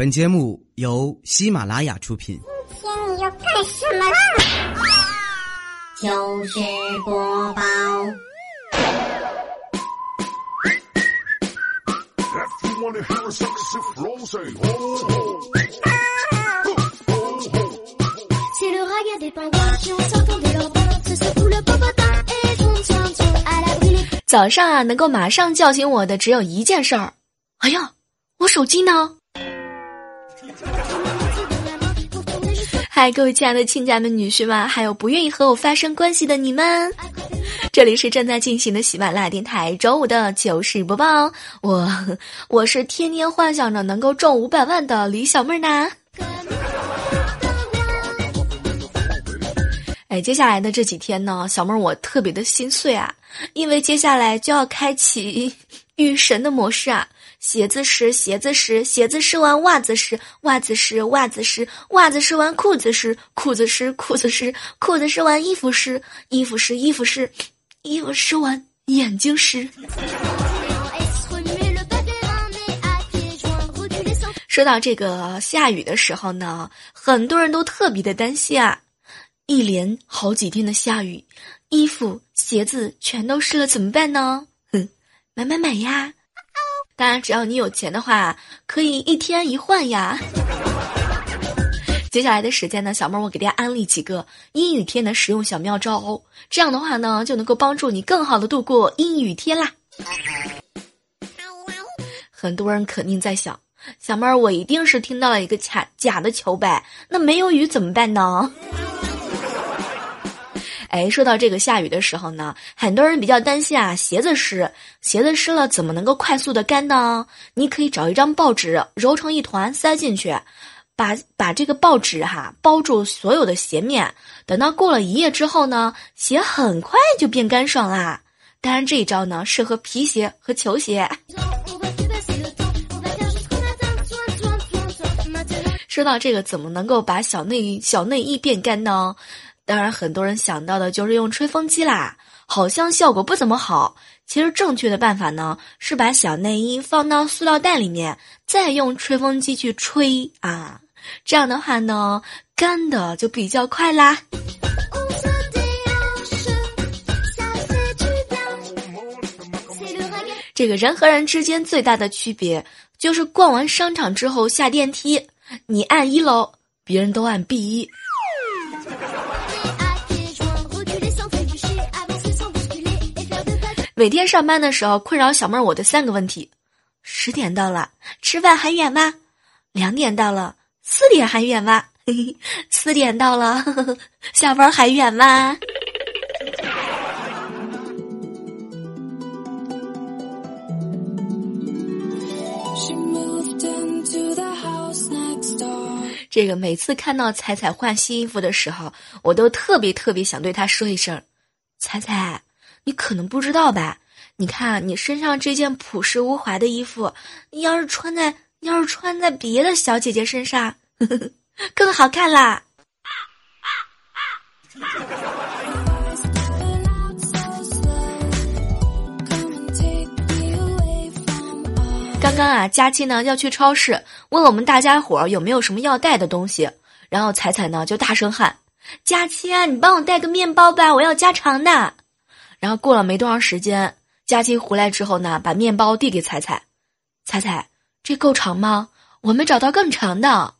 本节目由喜马拉雅出品。今天你要干什么啦？糗事播报。早上啊，能够马上叫醒我的只有一件事儿。哎呀，我手机呢？嗨，各位亲爱的亲家们、女婿们，还有不愿意和我发生关系的你们，这里是正在进行的喜马拉雅电台周五的糗事播报。我我是天天幻想着能够中五百万的李小妹儿呢。哎，接下来的这几天呢，小妹儿我特别的心碎啊，因为接下来就要开启 遇神的模式啊。鞋子湿，鞋子湿，鞋子湿完袜子湿，袜子湿，袜子湿，袜子湿完裤子湿，裤子湿，裤子湿，裤子湿完衣服湿，衣服湿，衣服湿，衣服湿完眼睛湿。说到这个下雨的时候呢，很多人都特别的担心啊。一连好几天的下雨，衣服、鞋子全都湿了，怎么办呢？哼，买买买呀！当然，只要你有钱的话，可以一天一换呀。接下来的时间呢，小妹儿我给大家安利几个阴雨天的实用小妙招哦。这样的话呢，就能够帮助你更好的度过阴雨天啦。很多人肯定在想，小妹儿我一定是听到了一个假假的求呗，那没有雨怎么办呢？哎，说到这个下雨的时候呢，很多人比较担心啊，鞋子湿，鞋子湿了怎么能够快速的干呢？你可以找一张报纸揉成一团塞进去，把把这个报纸哈包住所有的鞋面，等到过了一夜之后呢，鞋很快就变干爽啦。当然这一招呢适合皮鞋和球鞋。说到这个，怎么能够把小内小内衣变干呢？当然，很多人想到的就是用吹风机啦，好像效果不怎么好。其实正确的办法呢，是把小内衣放到塑料袋里面，再用吹风机去吹啊，这样的话呢，干的就比较快啦。这个人和人之间最大的区别，就是逛完商场之后下电梯，你按一楼，别人都按 B 一。每天上班的时候，困扰小妹儿我的三个问题：十点到了，吃饭还远吗？两点到了，四点还远吗？四点到了，下班还远吗？这个每次看到彩彩换新衣服的时候，我都特别特别想对她说一声：“彩彩。”你可能不知道吧？你看你身上这件朴实无华的衣服，你要是穿在要是穿在别的小姐姐身上，呵 呵更好看啦。刚刚啊，佳期呢要去超市，问我们大家伙有没有什么要带的东西，然后彩彩呢就大声喊：“佳期啊，你帮我带个面包吧，我要加长的。”然后过了没多长时间，佳琪回来之后呢，把面包递给彩彩，彩彩，这够长吗？我没找到更长的。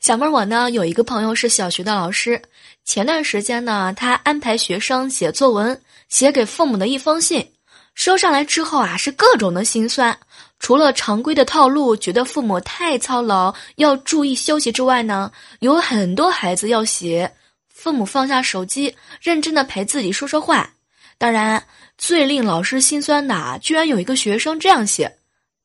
小妹儿，我呢有一个朋友是小学的老师，前段时间呢，他安排学生写作文，写给父母的一封信，收上来之后啊，是各种的心酸。除了常规的套路，觉得父母太操劳，要注意休息之外呢，有很多孩子要写父母放下手机，认真的陪自己说说话。当然，最令老师心酸的，居然有一个学生这样写：“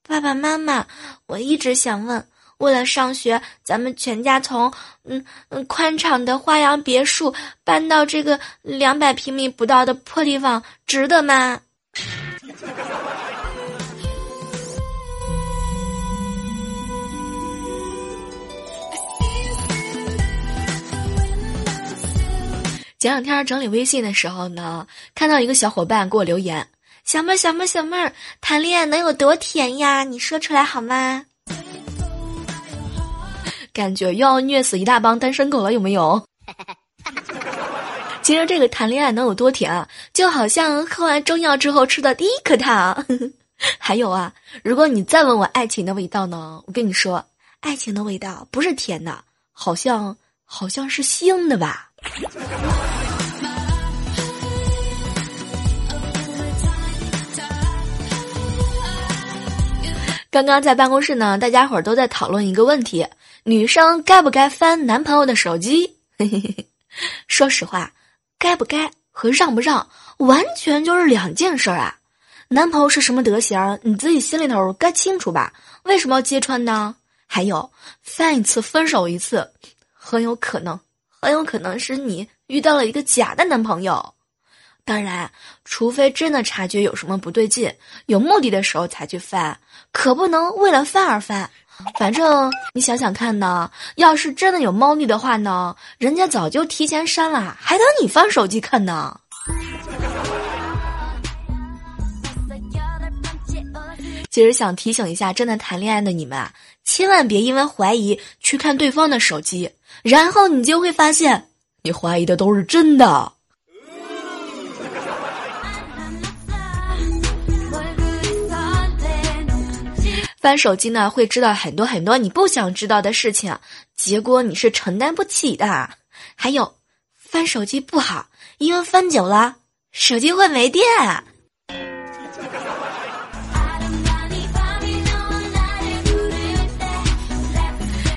爸爸妈妈，我一直想问，为了上学，咱们全家从嗯嗯宽敞的花园别墅搬到这个两百平米不到的破地方，值得吗？”前两天整理微信的时候呢，看到一个小伙伴给我留言：“小妹儿，小妹儿，小妹儿，谈恋爱能有多甜呀？你说出来好吗？”感觉又要虐死一大帮单身狗了，有没有？其实这个谈恋爱能有多甜啊？就好像喝完中药之后吃的第一颗糖。还有啊，如果你再问我爱情的味道呢？我跟你说，爱情的味道不是甜的，好像好像是腥的吧。刚刚在办公室呢，大家伙儿都在讨论一个问题：女生该不该翻男朋友的手机？说实话，该不该和让不让完全就是两件事儿啊。男朋友是什么德行，你自己心里头该清楚吧？为什么要揭穿呢？还有，翻一次分手一次，很有可能，很有可能是你遇到了一个假的男朋友。当然，除非真的察觉有什么不对劲，有目的的时候才去翻，可不能为了翻而翻。反正你想想看呢，要是真的有猫腻的话呢，人家早就提前删了，还等你翻手机看呢。其实想提醒一下正在谈恋爱的你们啊，千万别因为怀疑去看对方的手机，然后你就会发现，你怀疑的都是真的。翻手机呢，会知道很多很多你不想知道的事情，结果你是承担不起的。还有，翻手机不好，因为翻久了，手机会没电。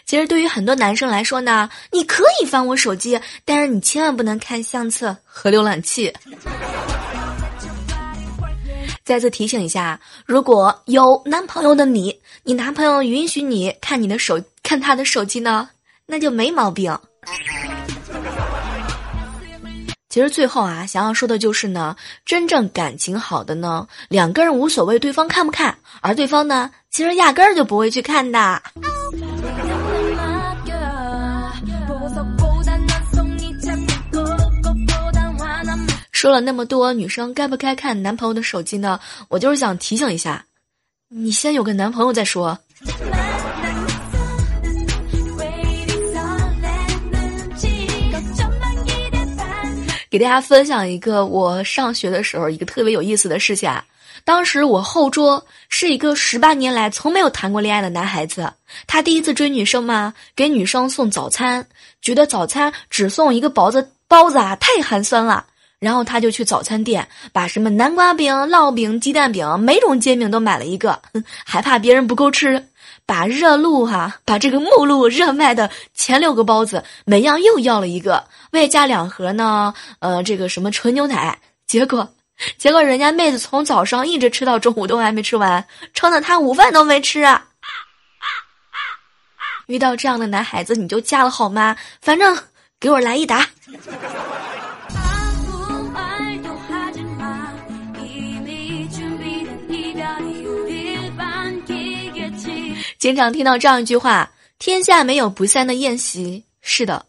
其实对于很多男生来说呢，你可以翻我手机，但是你千万不能看相册和浏览器。再次提醒一下，如果有男朋友的你，你男朋友允许你看你的手看他的手机呢，那就没毛病。其实最后啊，想要说的就是呢，真正感情好的呢，两个人无所谓对方看不看，而对方呢，其实压根儿就不会去看的。说了那么多，女生该不该看男朋友的手机呢？我就是想提醒一下，你先有个男朋友再说。给大家分享一个我上学的时候一个特别有意思的事情啊。当时我后桌是一个十八年来从没有谈过恋爱的男孩子，他第一次追女生嘛，给女生送早餐，觉得早餐只送一个包子包子啊太寒酸了。然后他就去早餐店，把什么南瓜饼、烙饼、鸡蛋饼，每种煎饼都买了一个，还怕别人不够吃，把热路哈，把这个目录热卖的前六个包子，每样又要了一个，外加两盒呢，呃，这个什么纯牛奶。结果，结果人家妹子从早上一直吃到中午都还没吃完，撑的他午饭都没吃啊！遇到这样的男孩子你就嫁了好吗？反正给我来一打。经常听到这样一句话：“天下没有不散的宴席。”是的，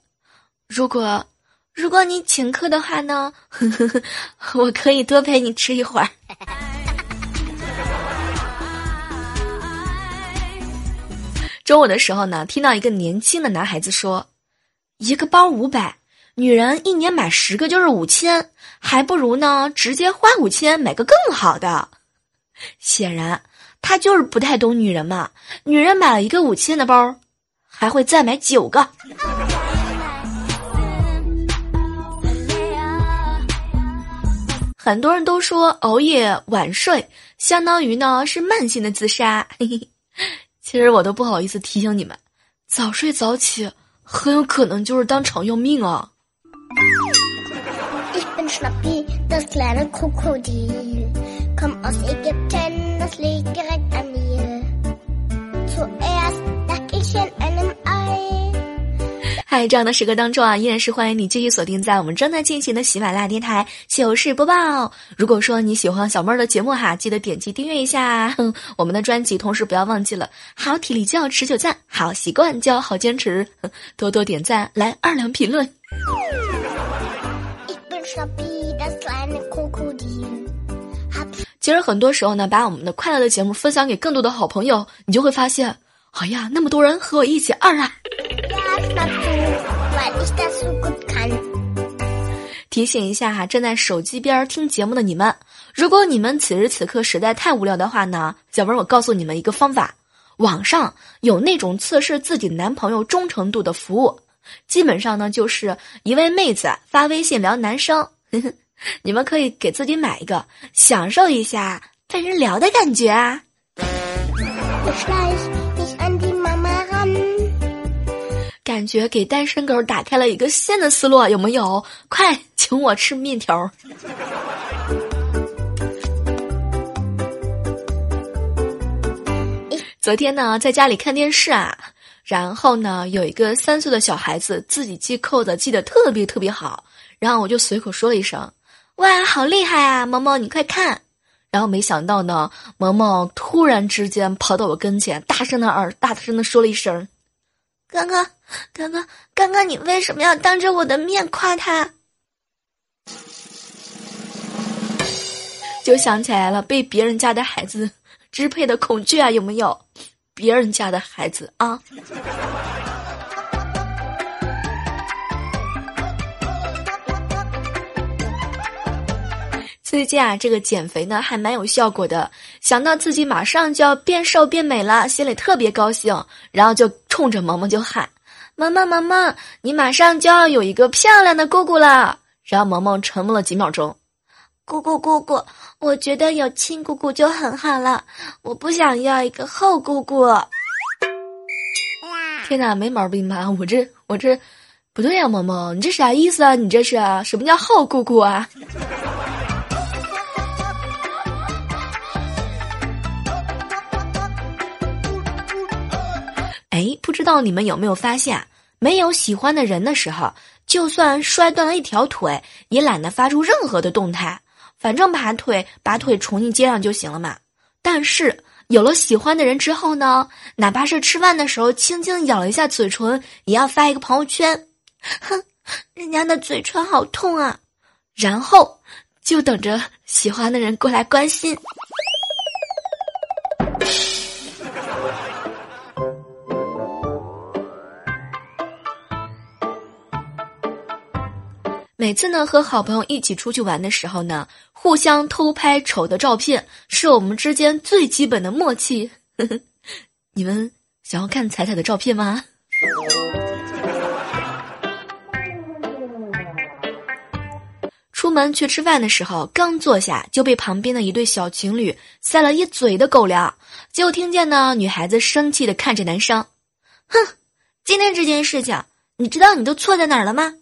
如果如果你请客的话呢，我可以多陪你吃一会儿。中午的时候呢，听到一个年轻的男孩子说：“一个包五百，女人一年买十个就是五千，还不如呢直接花五千买个更好的。”显然。他就是不太懂女人嘛，女人买了一个五千的包，还会再买九个。很多人都说熬夜晚睡相当于呢是慢性的自杀，其实我都不好意思提醒你们，早睡早起很有可能就是当场要命啊。嗨，这样的时刻当中啊，依然是欢迎你继续锁定在我们正在进行的喜马拉雅电台糗事播报。如果说你喜欢小妹儿的节目哈，记得点击订阅一下。我们的专辑，同时不要忘记了，好体力就要持久战，好习惯就要好坚持，多多点赞，来二两评论。其实很多时候呢，把我们的快乐的节目分享给更多的好朋友，你就会发现，哎呀，那么多人和我一起二啊！提醒一下哈，正在手机边听节目的你们，如果你们此时此刻实在太无聊的话呢，小文我告诉你们一个方法，网上有那种测试自己男朋友忠诚度的服务，基本上呢就是一位妹子发微信聊男生，你们可以给自己买一个，享受一下被人聊的感觉啊。感觉给单身狗打开了一个新的思路，有没有？快请我吃面条。昨天呢，在家里看电视啊，然后呢，有一个三岁的小孩子自己系扣子系的特别特别好，然后我就随口说了一声：“哇，好厉害啊，萌萌，你快看！”然后没想到呢，萌萌突然之间跑到我跟前，大声的耳大声的说了一声。刚刚，刚刚，刚刚，你为什么要当着我的面夸他？就想起来了，被别人家的孩子支配的恐惧啊，有没有？别人家的孩子啊。最近啊，这个减肥呢还蛮有效果的。想到自己马上就要变瘦变美了，心里特别高兴，然后就冲着萌萌就喊：“萌萌萌萌，你马上就要有一个漂亮的姑姑了。”然后萌萌沉默了几秒钟：“姑姑姑姑，我觉得有亲姑姑就很好了，我不想要一个后姑姑。”天哪，没毛病吧？我这我这不对呀，萌萌，你这啥意思啊？你这是什么叫后姑姑啊？哎，不知道你们有没有发现，没有喜欢的人的时候，就算摔断了一条腿，也懒得发出任何的动态，反正把腿把腿重新接上就行了嘛。但是有了喜欢的人之后呢，哪怕是吃饭的时候轻轻咬了一下嘴唇，也要发一个朋友圈，哼，人家的嘴唇好痛啊，然后就等着喜欢的人过来关心。每次呢和好朋友一起出去玩的时候呢，互相偷拍丑的照片是我们之间最基本的默契。你们想要看彩彩的照片吗？出门去吃饭的时候，刚坐下就被旁边的一对小情侣塞了一嘴的狗粮，就听见呢女孩子生气的看着男生：“哼，今天这件事情，你知道你都错在哪儿了吗？”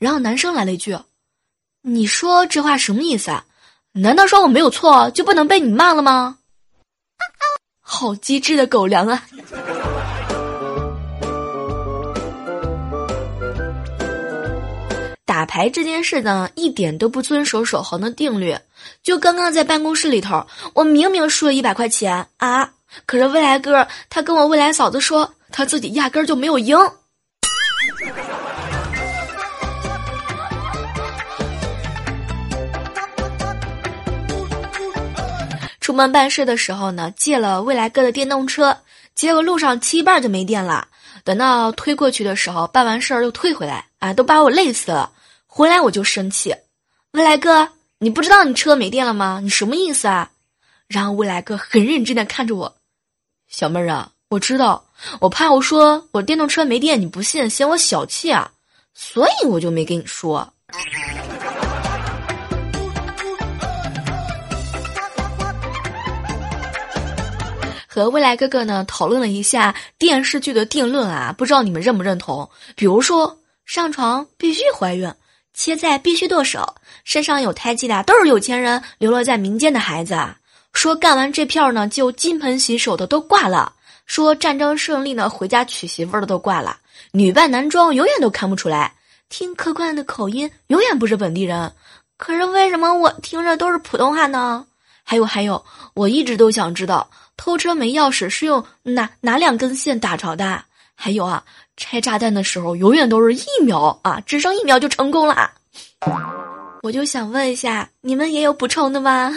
然后男生来了一句：“你说这话什么意思啊？难道说我没有错就不能被你骂了吗？”好机智的狗粮啊！打牌这件事呢，一点都不遵守守恒的定律。就刚刚在办公室里头，我明明输了一百块钱啊，可是未来哥他跟我未来嫂子说，他自己压根儿就没有赢。门办事的时候呢，借了未来哥的电动车，结果路上骑一半就没电了。等到推过去的时候，办完事儿又退回来，啊，都把我累死了。回来我就生气，未来哥，你不知道你车没电了吗？你什么意思啊？然后未来哥很认真的看着我，小妹儿啊，我知道，我怕我说我电动车没电你不信，嫌我小气啊，所以我就没跟你说。和未来哥哥呢讨论了一下电视剧的定论啊，不知道你们认不认同？比如说上床必须怀孕，切菜必须剁手，身上有胎记的都是有钱人，流落在民间的孩子。说干完这票呢就金盆洗手的都挂了。说战争胜利呢回家娶媳妇的都挂了。女扮男装永远都看不出来，听客官的口音永远不是本地人。可是为什么我听着都是普通话呢？还有还有，我一直都想知道。偷车没钥匙是用哪哪两根线打着的？还有啊，拆炸弹的时候永远都是一秒啊，只剩一秒就成功了。我就想问一下，你们也有补充的吗？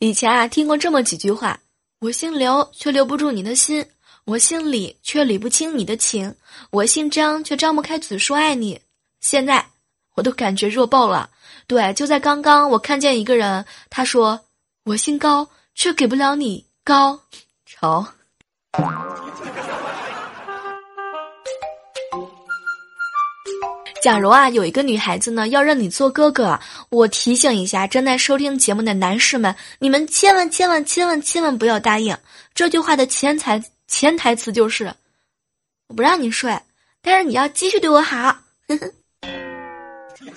以前啊，听过这么几句话：我姓刘，却留不住你的心；我姓李，却理不清你的情；我姓张，却张不开嘴说爱你。现在，我都感觉弱爆了。对，就在刚刚，我看见一个人，他说：“我姓高，却给不了你高潮。”假如啊，有一个女孩子呢要认你做哥哥，我提醒一下正在收听节目的男士们，你们千万千万千万千万不要答应。这句话的潜台潜台词就是，我不让你睡，但是你要继续对我好。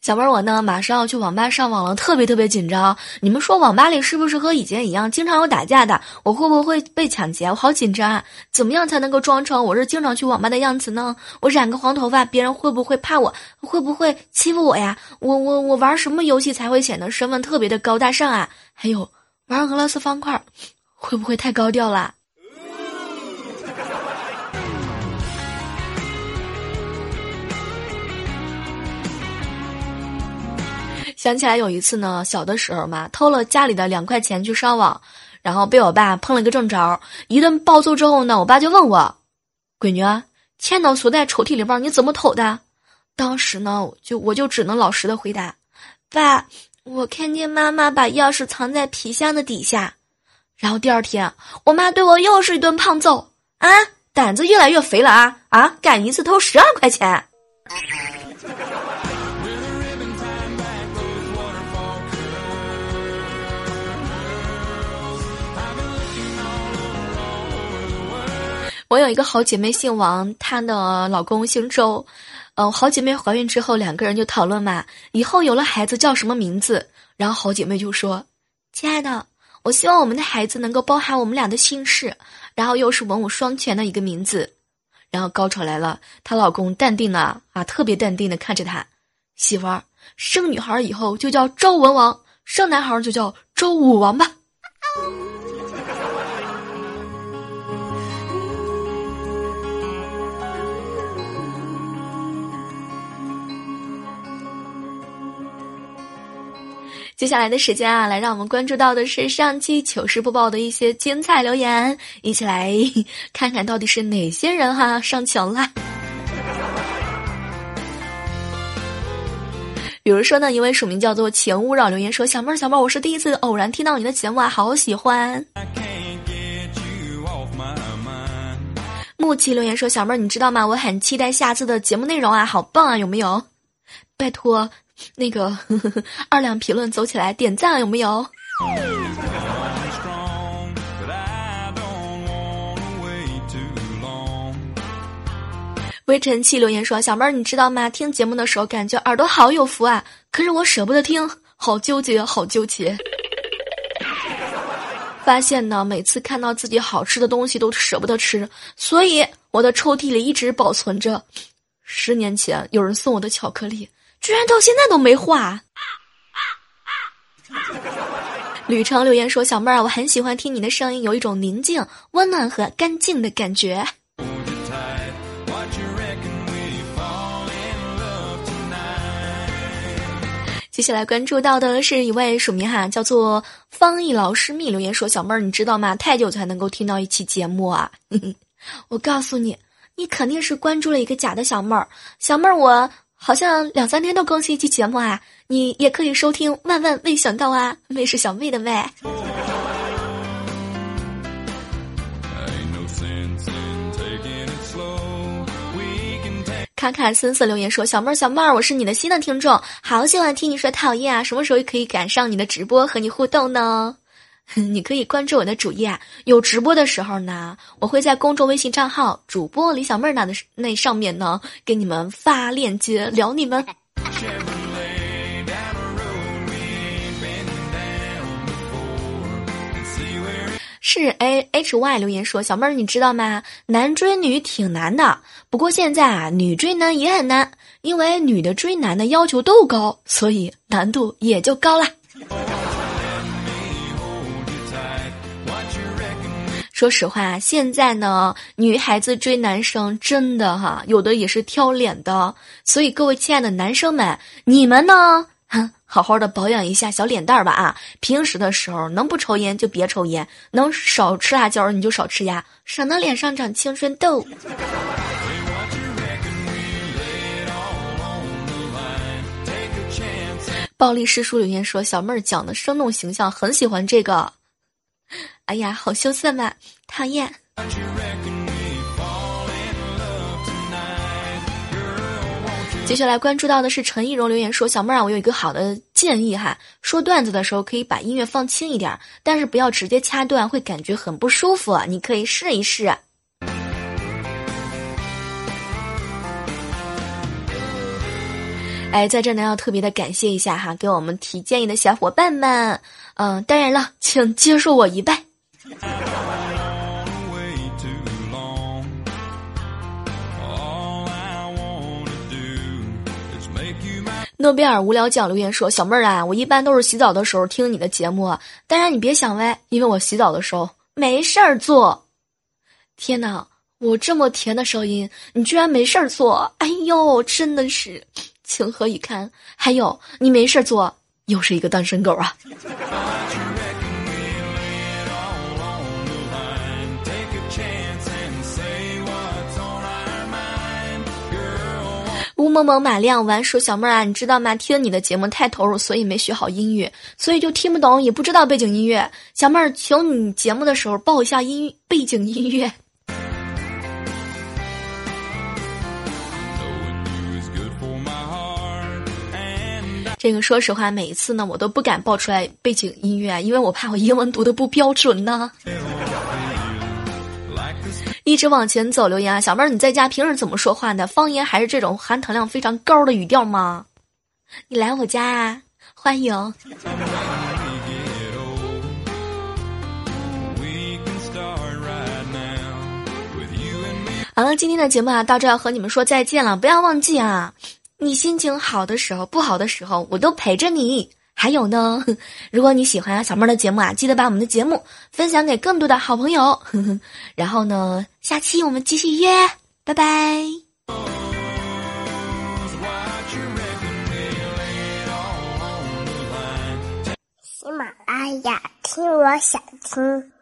小妹儿，我呢马上要去网吧上网了，特别特别紧张。你们说网吧里是不是和以前一样，经常有打架的？我会不会被抢劫？我好紧张啊！怎么样才能够装成我是经常去网吧的样子呢？我染个黄头发，别人会不会怕我？会不会欺负我呀？我我我玩什么游戏才会显得身份特别的高大上啊？还有玩俄罗斯方块，会不会太高调了？想起来有一次呢，小的时候嘛，偷了家里的两块钱去上网，然后被我爸碰了个正着，一顿暴揍之后呢，我爸就问我：“闺女，钱都锁在抽屉里边，你怎么偷的？”当时呢，就我就只能老实的回答：“爸，我看见妈妈把钥匙藏在皮箱的底下。”然后第二天，我妈对我又是一顿胖揍：“啊，胆子越来越肥了啊啊，敢一次偷十二块钱！”我有一个好姐妹姓王，她的老公姓周，嗯，好姐妹怀孕之后，两个人就讨论嘛，以后有了孩子叫什么名字。然后好姐妹就说：“亲爱的，我希望我们的孩子能够包含我们俩的姓氏，然后又是文武双全的一个名字。”然后高潮来了，她老公淡定的啊，特别淡定的看着她媳妇儿，生女孩以后就叫周文王，生男孩就叫周武王吧。接下来的时间啊，来让我们关注到的是上期糗事播报的一些精彩留言，一起来看看到底是哪些人哈上糗了。比如说呢，一位署名叫做“情勿扰”留言说：“小妹儿，小妹儿，我是第一次偶然听到你的节目啊，好喜欢。”木七留言说：“小妹儿，你知道吗？我很期待下次的节目内容啊，好棒啊，有没有？拜托。”那个 二两评论走起来点赞有没有？微尘气留言说：“小妹儿，你知道吗？听节目的时候感觉耳朵好有福啊，可是我舍不得听，好纠结，好纠结。发现呢，每次看到自己好吃的东西都舍不得吃，所以我的抽屉里一直保存着十年前有人送我的巧克力。”居然到现在都没化。旅程留言说：“小妹儿，我很喜欢听你的声音，有一种宁静、温暖和干净的感觉。”接下来关注到的是一位署名哈，叫做方毅老师密留言说：“小妹儿，你知道吗？太久才能够听到一期节目啊！我告诉你，你肯定是关注了一个假的小妹儿。小妹儿，我。”好像两三天都更新一期节目啊！你也可以收听。万万没想到啊，妹是小妹的妹。卡卡森瑟留言说：“小妹儿，小妹儿，我是你的新的听众，好喜欢听你说讨厌啊！什么时候可以赶上你的直播和你互动呢？” 你可以关注我的主页，有直播的时候呢，我会在公众微信账号“主播李小妹儿”那的那上面呢，给你们发链接聊你们。是 A H Y 留言说：“小妹儿，你知道吗？男追女挺难的，不过现在啊，女追男也很难。因为女的追男的要求都高，所以难度也就高了。说实话，现在呢，女孩子追男生真的哈，有的也是挑脸的。所以各位亲爱的男生们，你们呢，哼，好好的保养一下小脸蛋儿吧啊！平时的时候能不抽烟就别抽烟，能少吃辣椒你就少吃呀，省得脸上长青春痘。暴力师叔留言说：“小妹儿讲的生动形象，很喜欢这个。” 哎呀，好羞涩嘛，讨厌。接下来关注到的是陈艺荣留言说：“小妹儿啊，我有一个好的建议哈，说段子的时候可以把音乐放轻一点，但是不要直接掐断，会感觉很不舒服。你可以试一试。”哎，在这呢要特别的感谢一下哈，给我们提建议的小伙伴们。嗯，当然了，请接受我一拜。诺贝尔无聊奖留言说：“小妹儿啊，我一般都是洗澡的时候听你的节目，当然你别想歪，因为我洗澡的时候没事儿做。天哪，我这么甜的声音，你居然没事儿做？哎呦，真的是情何以堪！还有，你没事做，又是一个单身狗啊！”吴萌萌马亮玩说：“小妹儿啊，你知道吗？听你的节目太投入，所以没学好音乐，所以就听不懂，也不知道背景音乐。小妹儿，求你节目的时候报一下音背景音乐。”这个说实话，每一次呢，我都不敢报出来背景音乐，因为我怕我英文读的不标准呢。一直往前走，留言啊，小妹儿，你在家平时怎么说话的？方言还是这种含糖量非常高的语调吗？你来我家啊，欢迎。好了，今天的节目啊，到这要和你们说再见了，不要忘记啊，你心情好的时候，不好的时候，我都陪着你。还有呢，如果你喜欢小妹儿的节目啊，记得把我们的节目分享给更多的好朋友。然后呢，下期我们继续约，拜拜。喜马拉雅，听我想听。